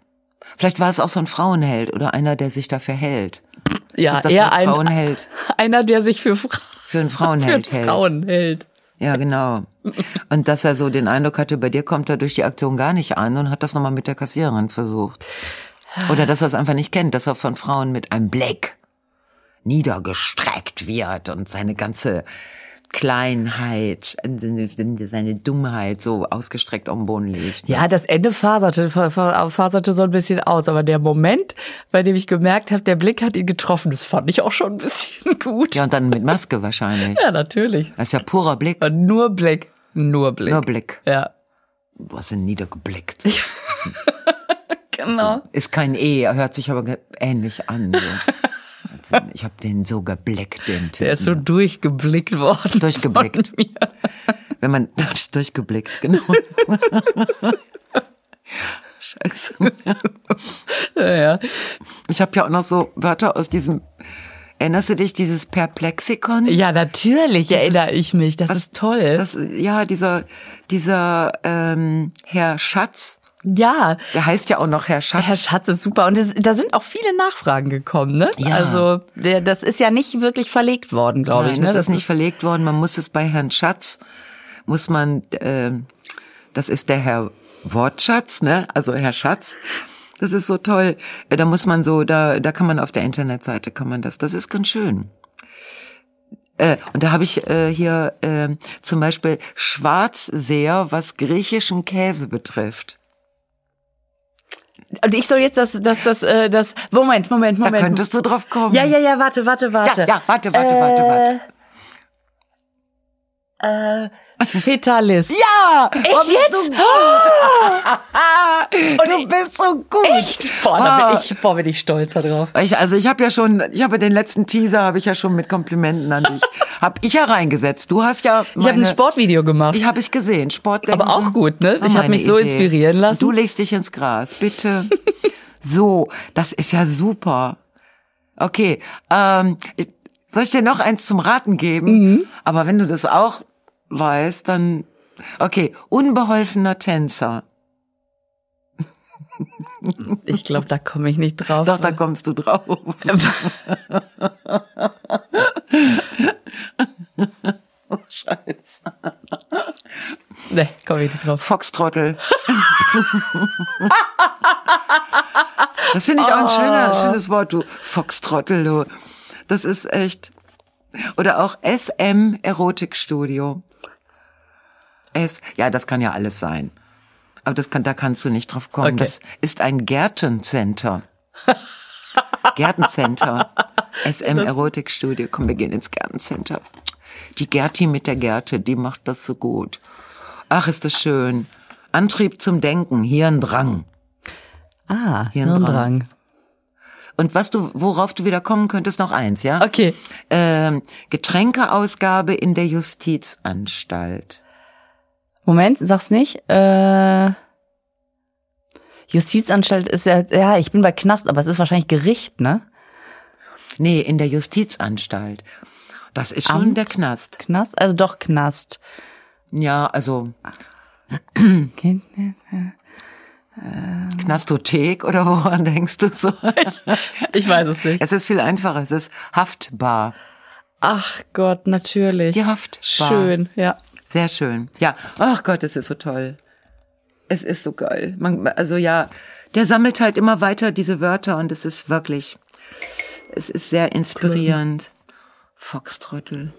Vielleicht war es auch so ein Frauenheld oder einer, der sich da verhält. Ja, das eher ein, Frauenheld [laughs] einer, der sich für, Fra für einen [laughs] für Frauenheld hält. Frauen hält. Ja, genau. Und dass er so den Eindruck hatte, bei dir kommt er durch die Aktion gar nicht an und hat das nochmal mit der Kassiererin versucht. Oder dass er es einfach nicht kennt, dass er von Frauen mit einem Blick niedergestreckt wird und seine ganze Kleinheit, seine Dummheit so ausgestreckt am Boden liegt. Ja, das Ende faserte, fa- fa- faserte so ein bisschen aus, aber der Moment, bei dem ich gemerkt habe, der Blick hat ihn getroffen, das fand ich auch schon ein bisschen [laughs] gut. Ja, und dann mit Maske wahrscheinlich. Ja, natürlich. Das ist ja purer Blick. Und nur Blick, nur Blick. Nur Blick. Ja, Du hast ihn niedergeblickt. [laughs] genau. Ist kein E, er hört sich aber ähnlich an. So. [laughs] Ich habe den so geblickt, den Typen. Der ist so durchgeblickt worden. Durchgeblickt. Wenn man [laughs] durchgeblickt, genau. [laughs] Scheiße. Ja, ja. Ich habe ja auch noch so Wörter aus diesem. Erinnerst du dich dieses Perplexikon? ja, natürlich erinnere ich mich. Das ist toll. Das, ja, dieser dieser ähm, Herr Schatz, ja, der heißt ja auch noch Herr Schatz. Herr Schatz ist super. Und es, da sind auch viele Nachfragen gekommen, ne? Ja. Also, der, das ist ja nicht wirklich verlegt worden, glaube Nein, ich. Ne? das ist nicht verlegt worden. Man muss es bei Herrn Schatz, muss man, äh, das ist der Herr Wortschatz, ne? Also Herr Schatz. Das ist so toll. Äh, Da muss man so, da, da kann man auf der Internetseite kann man das. Das ist ganz schön. Äh, und da habe ich äh, hier äh, zum Beispiel Schwarzseher, was griechischen Käse betrifft. Und ich soll jetzt das, das, das, äh, das, Moment, Moment, Da Moment. könntest du drauf kommen. ja, ja, ja, warte, warte, warte. Ja, ja, warte, warte, warte, warte. Äh, Fetalis. Ja! Echt oh, bist jetzt? du gut. du bist so gut. Echt? Boah, da bin ich, boah, bin ich stolz darauf. Ich, also ich habe ja schon, ich habe den letzten Teaser habe ich ja schon mit Komplimenten an dich. [laughs] hab ich ja reingesetzt. Du hast ja Ich habe ein Sportvideo gemacht. Ich habe ich gesehen, Sport. Aber auch gut, ne? Ich hab mich so inspirieren lassen. Du legst dich ins Gras, bitte. [laughs] so, das ist ja super. Okay, ähm, ich, soll ich dir noch eins zum Raten geben? Mhm. Aber wenn du das auch weißt, dann okay, unbeholfener Tänzer. Ich glaube, da komme ich nicht drauf. Doch, da kommst du drauf. oh, [laughs] Scheiße. nee, komme ich nicht drauf. Foxtrottel. das finde ich auch ein schöner, schönes Wort, du Foxtrottel, du. Das ist echt. Oder auch SM Erotikstudio. S, ja, das kann ja alles sein. Aber das kann, da kannst du nicht drauf kommen. Okay. Das ist ein Gärtencenter. [laughs] Gärtencenter. SM Erotikstudio. Komm, wir gehen ins Gärtencenter. Die Gerti mit der Gerte, die macht das so gut. Ach, ist das schön. Antrieb zum Denken, Hirndrang. Ah, Hirndrang. Hirndrang. Und was du, worauf du wieder kommen könntest, noch eins, ja? Okay. Ähm, Getränkeausgabe in der Justizanstalt. Moment, sag's nicht. Äh, Justizanstalt ist ja, ja, ich bin bei Knast, aber es ist wahrscheinlich Gericht, ne? Nee, in der Justizanstalt. Das ist schon Amt? der Knast. Knast? Also doch Knast. Ja, also [clears throat] Knastothek oder woran denkst du so? [laughs] Ich weiß es nicht. Es ist viel einfacher. Es ist haftbar. Ach Gott, natürlich. Die Haftbar. Schön, ja. Sehr schön. Ja. Ach Gott, es ist so toll. Es ist so geil. Man, also ja, der sammelt halt immer weiter diese Wörter und es ist wirklich, es ist sehr inspirierend. Foxtrottel.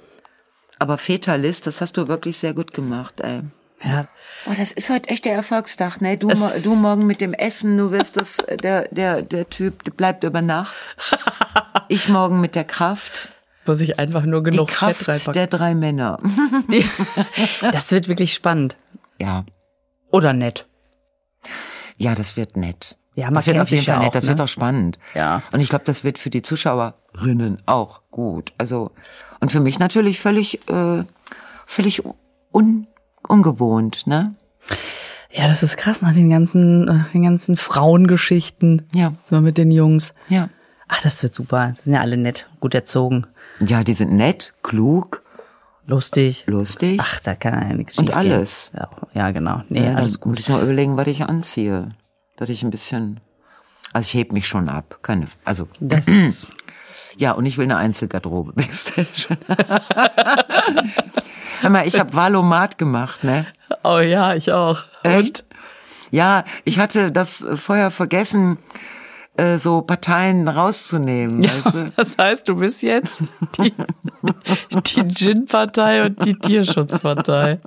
Aber Fetalist, das hast du wirklich sehr gut gemacht, ey. Ja. Boah, das ist heute echt der Erfolgstag, ne? Du, mo- du morgen mit dem Essen, du wirst das, [laughs] der, der, der Typ der bleibt über Nacht. Ich morgen mit der Kraft. Muss ich einfach nur Die genug Fett Kraft reinpacken. der drei Männer. [laughs] Das wird wirklich spannend. Ja. Oder nett. Ja, das wird nett. Ja, man das wird auf jeden ja Fall nett, auch, das ne? wird auch spannend. Ja. Und ich glaube, das wird für die Zuschauerinnen auch gut. Also und für mich natürlich völlig äh, völlig un, ungewohnt, ne? Ja, das ist krass nach den ganzen, äh, den ganzen Frauengeschichten. Ja. So mit den Jungs. Ja. Ach, das wird super. Das sind ja alle nett, gut erzogen, Ja, die sind nett, klug, lustig. lustig. Ach, da kann ja nichts Und alles. Ja, ja, genau. Nee, Ja, alles gut. muss ich mal überlegen, was ich anziehe. Dass ich ein bisschen also ich heb mich schon ab. Keine, also Das [clears throat] ist, Ja, und ich will eine Einzelgarderobe [laughs] backstage. Hör mal, ich habe Valomat gemacht, ne? oh ja, ich auch. Echt? Ja, ich hatte das vorher vergessen, äh, so Parteien rauszunehmen, weißt du? [laughs] Das heißt, du bist jetzt die, die Gin-Partei und die Tierschutzpartei.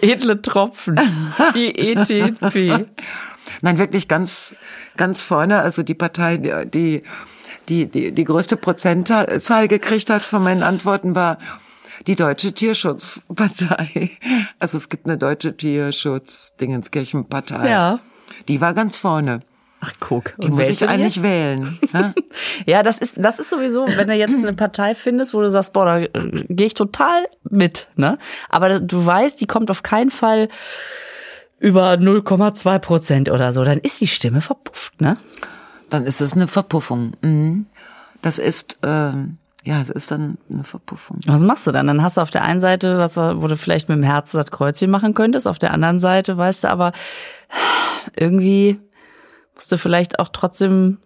Edle Tropfen, die ETP. Nein, wirklich ganz, ganz vorne, also die Partei, die, die, die, die, die größte Prozentzahl gekriegt hat von meinen Antworten war die Deutsche Tierschutzpartei. Also es gibt eine Deutsche Tierschutz-Dingenskirchen-Partei. Ja. Die war ganz vorne. Ach, guck. Die muss ich eigentlich wählen. [laughs] ne? Ja, das ist, das ist sowieso, wenn du jetzt eine Partei findest, wo du sagst, boah, da äh, gehe ich total mit, ne? Aber du weißt, die kommt auf keinen Fall über 0,2 Prozent oder so, dann ist die Stimme verpufft, ne? Dann ist es eine Verpuffung. Mhm. Das ist, ähm, ja, das ist dann eine Verpuffung. Was machst du dann? Dann hast du auf der einen Seite, was wo du vielleicht mit dem Herz das Kreuzchen machen könntest, auf der anderen Seite weißt du aber, irgendwie musst du vielleicht auch trotzdem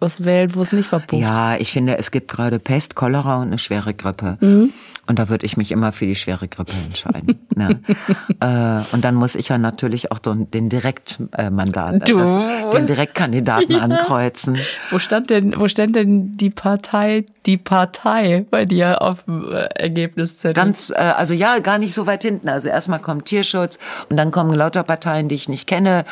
was wählen, wo es nicht verpufft. Ja, ich finde, es gibt gerade Pest, Cholera und eine schwere Grippe. Mhm. Und da würde ich mich immer für die schwere Grippe entscheiden. ne? [laughs] äh, und dann muss ich ja natürlich auch den, Direktmandat, Du. das, den Direktkandidaten [laughs] Ja. ankreuzen. Wo stand denn, wo stand denn die Partei, die Partei bei dir auf dem äh, Ergebniszettel? Ganz, äh, also ja, gar nicht so weit hinten. Also erstmal kommt Tierschutz und dann kommen lauter Parteien, die ich nicht kenne.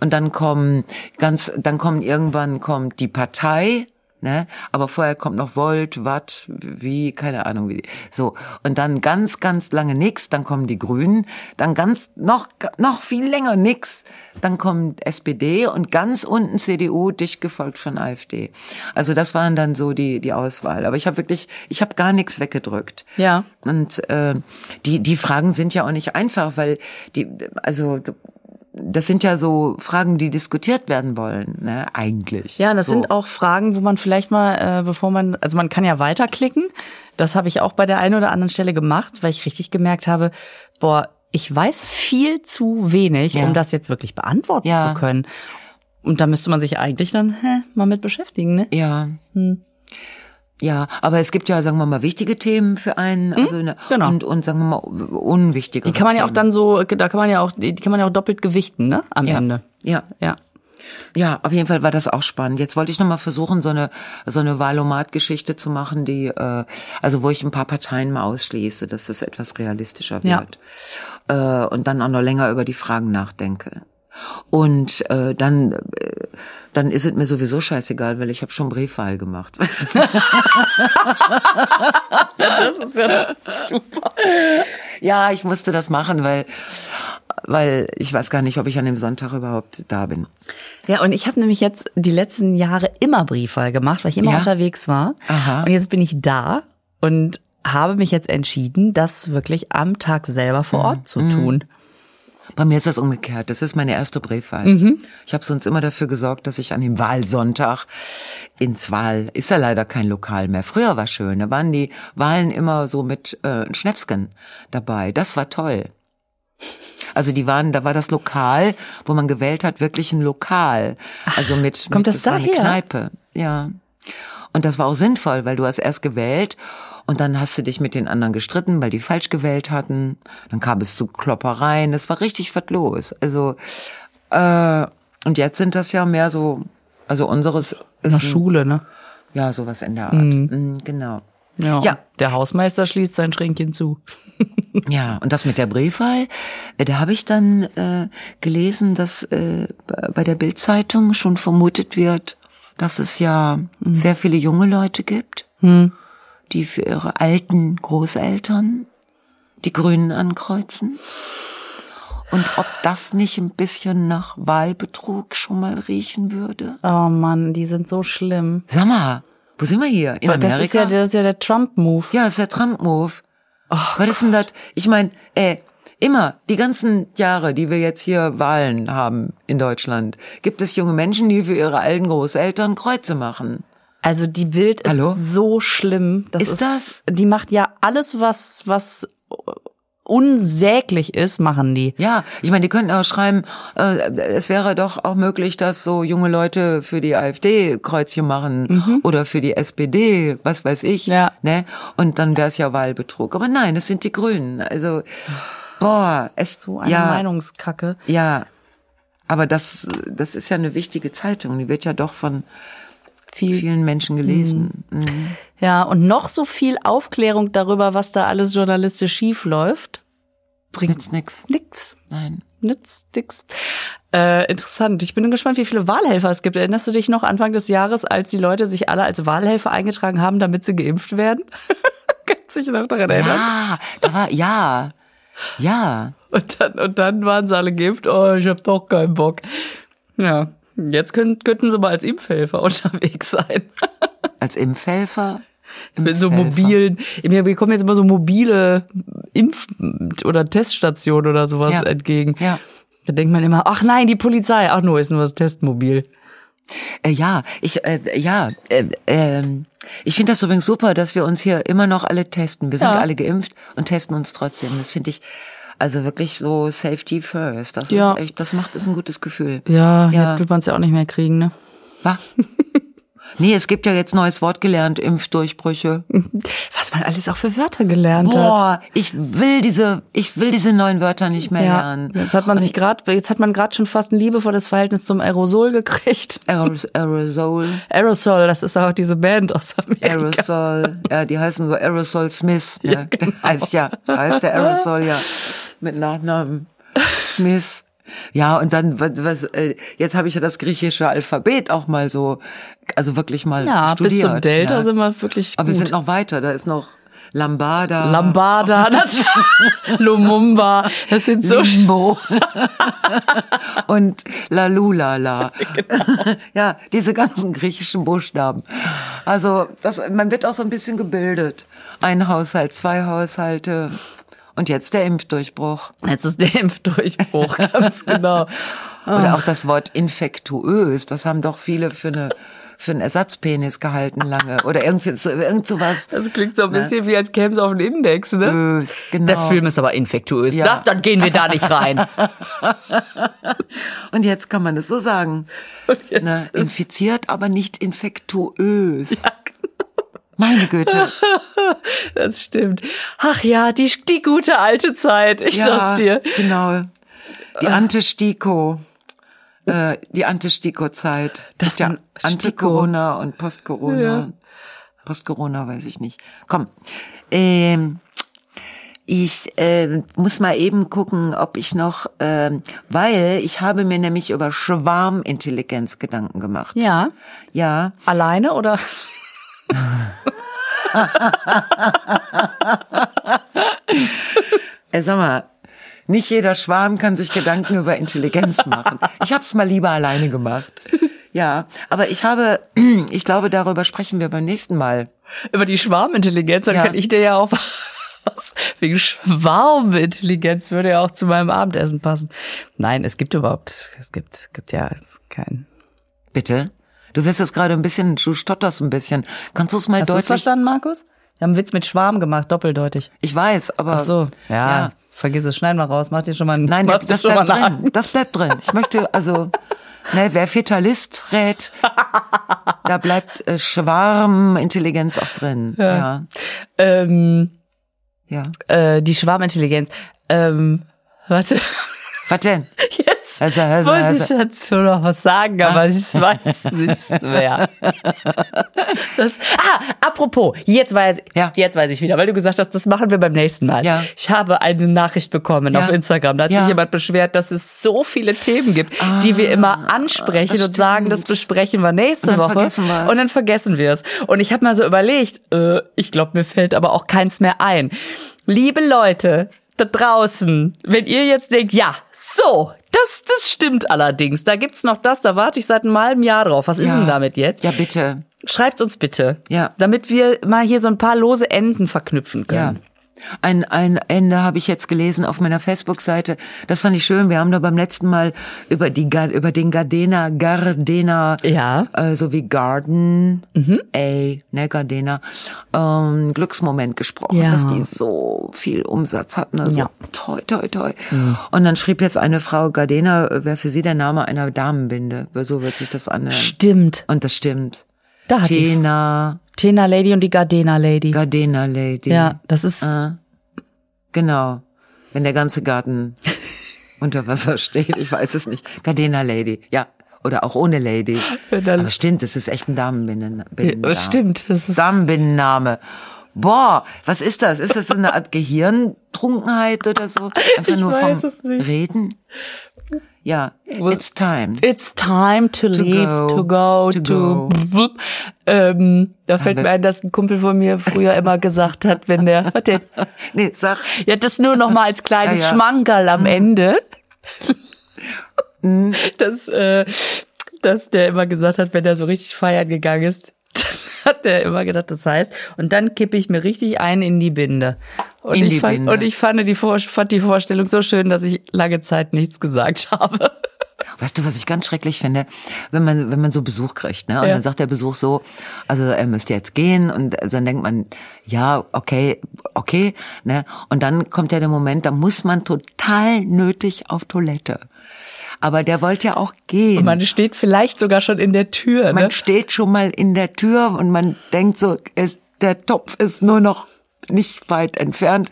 Und dann kommen ganz, dann kommen irgendwann kommt die Partei, ne? Aber vorher kommt noch Volt, Watt, wie, keine Ahnung wie. So und dann ganz, ganz lange nix. Dann kommen die Grünen, dann ganz noch noch viel länger nix. Dann kommt SPD und ganz unten CDU, dicht gefolgt von AfD. Also das waren dann so die die Auswahl. Aber ich habe wirklich, ich habe gar nichts weggedrückt. Ja. Und äh, die die Fragen sind ja auch nicht einfach, weil die also das sind ja so Fragen, die diskutiert werden wollen, ne? Eigentlich. Ja, das so. sind auch Fragen, wo man vielleicht mal, äh, bevor man, also man kann ja weiterklicken. Das habe ich auch bei der einen oder anderen Stelle gemacht, weil ich richtig gemerkt habe, boah, ich weiß viel zu wenig, Ja. um das jetzt wirklich beantworten Ja. zu können. Und da müsste man sich eigentlich dann hä, mal mit beschäftigen, ne? Ja. Hm. Ja, aber es gibt ja, sagen wir mal, wichtige Themen für einen, also ne, genau. und, und sagen wir mal unwichtige. Die kann man ja auch dann so, da kann man ja auch, die kann man ja auch doppelt gewichten, ne? Am ja. Ende. Ja, Ja. ja, auf jeden Fall war das auch spannend. Jetzt wollte ich noch mal versuchen, so eine so eine Valomat-Geschichte zu machen, die äh, also wo ich ein paar Parteien mal ausschließe, dass es etwas realistischer Ja. wird äh, und dann auch noch länger über die Fragen nachdenke. Und äh, dann äh, dann ist es mir sowieso scheißegal, weil ich habe schon Briefwahl gemacht. [laughs] Weißt du? Das ist ja super. ja, ich musste das machen, weil weil ich weiß gar nicht, ob ich an dem Sonntag überhaupt da bin. Ja, und ich habe nämlich jetzt die letzten Jahre immer Briefwahl gemacht, weil ich immer Ja? unterwegs war. Aha. Und jetzt bin ich da und habe mich jetzt entschieden, das wirklich am Tag selber vor Ort zu tun. Bei mir ist das umgekehrt. Das ist meine erste Briefwahl. Mhm. Ich habe sonst immer dafür gesorgt, dass ich an dem Wahlsonntag ins Wahl, ist ja leider kein Lokal mehr. Früher war schön, da waren die Wahlen immer so mit äh, Schnäpsken dabei. Das war toll. Also die waren, da war das Lokal, wo man gewählt hat, wirklich ein Lokal. Also mit, kommt mit, das eine daher? Kneipe. Ja. Und das war auch sinnvoll, weil du hast erst gewählt und dann hast du dich mit den anderen gestritten, weil die falsch gewählt hatten. Dann kam es zu Kloppereien. Es war richtig was los. Also äh, und jetzt sind das ja mehr so, also unseres ist Nach ein- Schule, ne? ja sowas in der Art. Mhm, genau. Ja. Ja. Der Hausmeister schließt sein Schränkchen zu. [laughs] Ja, und das mit der Briefwahl, äh, da habe ich dann äh, gelesen, dass äh, bei der Bildzeitung schon vermutet wird, dass es ja sehr viele junge Leute gibt, die für ihre alten Großeltern die Grünen ankreuzen. Und ob das nicht ein bisschen nach Wahlbetrug schon mal riechen würde? Oh Mann, die sind so schlimm. Sag mal, wo sind wir hier? In Amerika? Das ist ja, das ist ja der Trump-Move. Ja, das ist der Trump-Move. Was ist denn das? Ich meine, ey, immer, die ganzen Jahre, die wir jetzt hier Wahlen haben in Deutschland, gibt es junge Menschen, die für ihre alten Großeltern Kreuze machen. Also die Bild ist Hallo? so schlimm. Das Ist das? Die macht ja alles, was was unsäglich ist, machen die. Ja, ich meine, die könnten auch schreiben, äh, es wäre doch auch möglich, dass so junge Leute für die AfD Kreuzchen machen oder für die SPD, was weiß ich, Mhm. Ja. ne? Und dann wäre es ja Wahlbetrug. Aber nein, es sind die Grünen. Also, boah, es So eine ja, Meinungskacke. Ja, aber das, das ist ja eine wichtige Zeitung. Die wird ja doch von Viel. vielen Menschen gelesen. Mhm. Ja, und noch so viel Aufklärung darüber, was da alles journalistisch schief läuft, Bringt's nix. nix. Nein. Nützt nix. Äh, interessant. Ich bin gespannt, wie viele Wahlhelfer es gibt. Erinnerst du dich noch Anfang des Jahres, als die Leute sich alle als Wahlhelfer eingetragen haben, damit sie geimpft werden? [laughs] Kannst du dich noch daran erinnern? Ja, da war, ja, ja. Und dann, und dann waren sie alle geimpft. Oh, ich hab doch keinen Bock. Ja. Jetzt können, könnten sie mal als Impfhelfer [laughs] unterwegs sein. Als Impfhelfer. [laughs] Mit so Impfhelfer. mobilen, mir bekommen jetzt immer so mobile Impf- oder Teststationen oder sowas Ja. entgegen. Ja. Da denkt man immer, ach nein, die Polizei, ach nur, ist nur das Testmobil. Äh, ja, ich, äh, ja, äh, ähm, ich finde das übrigens super, dass wir uns hier immer noch alle testen. Wir sind Ja. alle geimpft und testen uns trotzdem. Das finde ich, also wirklich so Safety first. Das Ja. ist echt, das macht ist ein gutes Gefühl. Ja, Ja. jetzt wird man es ja auch nicht mehr kriegen, ne? Was? [laughs] nee, es gibt ja jetzt neues Wort gelernt, Impfdurchbrüche. [laughs] Was man alles auch für Wörter gelernt hat. Boah, ich will diese, ich will diese neuen Wörter nicht mehr Ja, lernen. jetzt hat man sich gerade, jetzt hat man gerade schon fast ein liebevolles Verhältnis zum Aerosol gekriegt. [laughs] Aeros Aerosol, Aerosol, das ist auch diese Band aus Amerika. Aerosol, ja, die heißen so Aerosol Smith. [laughs] Ja, Der heißt ja, heißt der Aerosol ja mit Nachnamen Smith. Ja, und dann, was, was äh, jetzt habe ich ja das griechische Alphabet auch mal so, also wirklich mal Ja, bis studiert. zum Delta ja. sind wir wirklich Aber wir gut. sind noch weiter, da ist noch Lambada. Lambada, [laughs] das, [laughs] Lumumba, das sind so Limbo. [laughs] und Lalulala. Genau. Ja, diese ganzen griechischen Buchstaben. Also, das, man wird auch so ein bisschen gebildet. Ein Haushalt, zwei Haushalte. Und jetzt der Impfdurchbruch. Jetzt ist der [laughs] Impfdurchbruch, ganz genau. [laughs] Oder auch das Wort infektuös. Das haben doch viele für eine, für einen Ersatzpenis gehalten lange. Oder irgendwie so, irgend sowas. Das klingt so ein bisschen wie als käme es auf den Index, ne? Ös, genau. Der Film ist aber infektuös. Ja. Das, dann gehen wir da nicht rein. [laughs] Und jetzt kann man es so sagen. Ne, infiziert, aber nicht infektuös. Meine Güte. [laughs] Das stimmt. Ach ja, die, die gute alte Zeit, ich sag's dir. Genau. Die Ante-Stiko. Äh, die Ante-Stiko-Zeit. Dass Gibt ja man Anti-Corona und Post-Corona. Ja. Post-Corona weiß ich nicht. Komm. Ähm, ich äh, muss mal eben gucken, ob ich noch, ähm, weil ich habe mir nämlich über Schwarmintelligenz Gedanken gemacht. Ja. Ja, Alleine oder? [laughs] Ey, sag mal, nicht jeder Schwarm kann sich Gedanken über Intelligenz machen. Ich habe es mal lieber alleine gemacht. Ja, aber ich habe, [clears throat] ich glaube, darüber sprechen wir beim nächsten Mal. Über die Schwarmintelligenz, dann Ja. kann ich dir ja auch was. [laughs] Wegen Schwarmintelligenz würde ja auch zu meinem Abendessen passen. Nein, es gibt überhaupt, es gibt, gibt ja kein. Bitte? Du wirst jetzt gerade ein bisschen, du stotterst ein bisschen. Kannst du es mal Hast du es deutlich? verstanden, Markus? Wir haben einen Witz mit Schwarm gemacht, doppeldeutig. Ich weiß, aber. Ach so, ja. Ja. Vergiss es, schneiden wir raus. Mach dir schon mal einen, [laughs] Nein, das schon bleibt drin. Das bleibt drin. Ich möchte, also, [laughs] ne, wer Fatalist rät, da bleibt äh, Schwarmintelligenz auch drin. Ja. Ähm, Ja. äh, die Schwarmintelligenz. Ähm, warte. Was denn? [laughs] Jetzt Also, also, wollte also. ich dazu noch was sagen, aber ich weiß nicht mehr. [laughs] Das, ah, apropos, jetzt weiß, Ja. jetzt weiß ich wieder, weil du gesagt hast, das machen wir beim nächsten Mal. Ja. Ich habe eine Nachricht bekommen Ja. auf Instagram. Da hat sich jemand beschwert, dass es so viele Themen gibt, die wir immer ansprechen das und sagen, das besprechen wir nächste Und Woche. Und dann vergessen wir es. Und ich habe mal so überlegt, äh, ich glaube, mir fällt aber auch keins mehr ein. Liebe Leute, da draußen, wenn ihr jetzt denkt, ja, so, das, das stimmt allerdings. Da gibt's noch das, da warte ich seit einem halben Jahr drauf. Was ist Ja. denn damit jetzt? Ja, bitte. Schreibt uns bitte. Ja. Damit wir mal hier so ein paar lose Enden verknüpfen Ja. Ein, ein Ende habe ich jetzt gelesen auf meiner Facebook-Seite. Das fand ich schön. Wir haben da beim letzten Mal über die über den Gardena, Gardena, Ja. äh, so wie Garden, A, ne, Gardena, ähm, Glücksmoment gesprochen, Ja. dass die so viel Umsatz hatten. Also Ja. toi, toi, toi. Und dann schrieb jetzt eine Frau, Gardena wäre für sie der Name einer Damenbinde. So wird sich das anhören. Stimmt. Und das stimmt. Da hat die Tena, Tena Lady und die Gardena Lady. Gardena Lady. ja, das ist, Äh, genau. Wenn der ganze Garten [laughs] unter Wasser steht, ich weiß es nicht. Gardena Lady, ja. Oder auch ohne Lady. Aber stimmt, es ist echt ein Damenbinden. Ja, stimmt, das ist- Damenbindenname. Boah, was ist das? Ist das so eine Art Gehirntrunkenheit oder so? [laughs] Einfach Ich nur weiß vom es nicht. Reden? Ja, it's time. It's time to, leave, go, to go, to to. go. Ähm, da fällt mir ein, dass ein Kumpel von mir früher immer gesagt hat, wenn der, [laughs] was denn? Nee, sag. Ja, das nur noch mal als kleines Ja, ja. Schmankerl am Ende. Mhm. [laughs] dass, äh, dass der immer gesagt hat, wenn er so richtig feiern gegangen ist, [laughs] hat er immer gedacht, das heißt, und dann kippe ich mir richtig ein in die Binde. Und In ich die fand, Binde. Und ich fand die, Vor fand die Vorstellung so schön, dass ich lange Zeit nichts gesagt [laughs] habe. Weißt du, was ich ganz schrecklich finde? Wenn man, wenn man so Besuch kriegt, ne? Und Ja. dann sagt der Besuch so, also er müsste jetzt gehen und dann denkt man, ja, okay, okay, ne? Und dann kommt ja der Moment, da muss man total nötig auf Toilette. Aber der wollte ja auch gehen. Und man steht vielleicht sogar schon in der Tür. man Ne? steht schon mal in der Tür und man denkt so, es, der Topf ist nur noch nicht weit entfernt.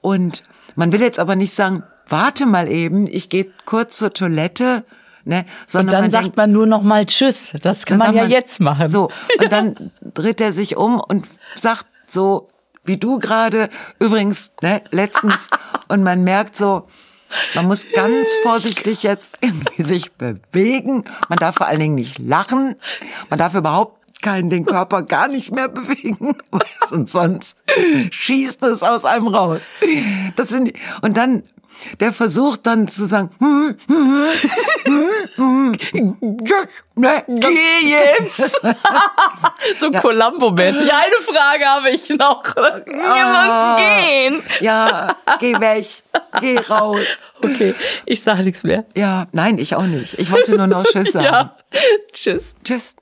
Und man will jetzt aber nicht sagen, warte mal eben, ich gehe kurz zur Toilette, ne, sondern Und dann man sagt denkt, man nur noch mal Tschüss. Das kann man ja jetzt machen. So, und dann [laughs] dreht er sich um und sagt so, wie du gerade, übrigens, ne, letztens, [laughs] und man merkt so, man muss ganz vorsichtig jetzt irgendwie sich bewegen. Man darf vor allen Dingen nicht lachen. Man darf überhaupt keinen den Körper gar nicht mehr bewegen, [laughs] und sonst schießt es aus einem raus. Das sind und dann der versucht dann zu sagen, hm, hm, hm, hm, ne, [laughs] Geh jetzt! [laughs] so Columbo-mäßig. Eine Frage habe ich noch. Ah. Sonst gehen. Ja, geh weg, geh raus. Okay, ich sage nichts mehr. Ja, nein, ich auch nicht. Ich wollte nur noch Tschüss [laughs] sagen. Ja. Tschüss. Tschüss.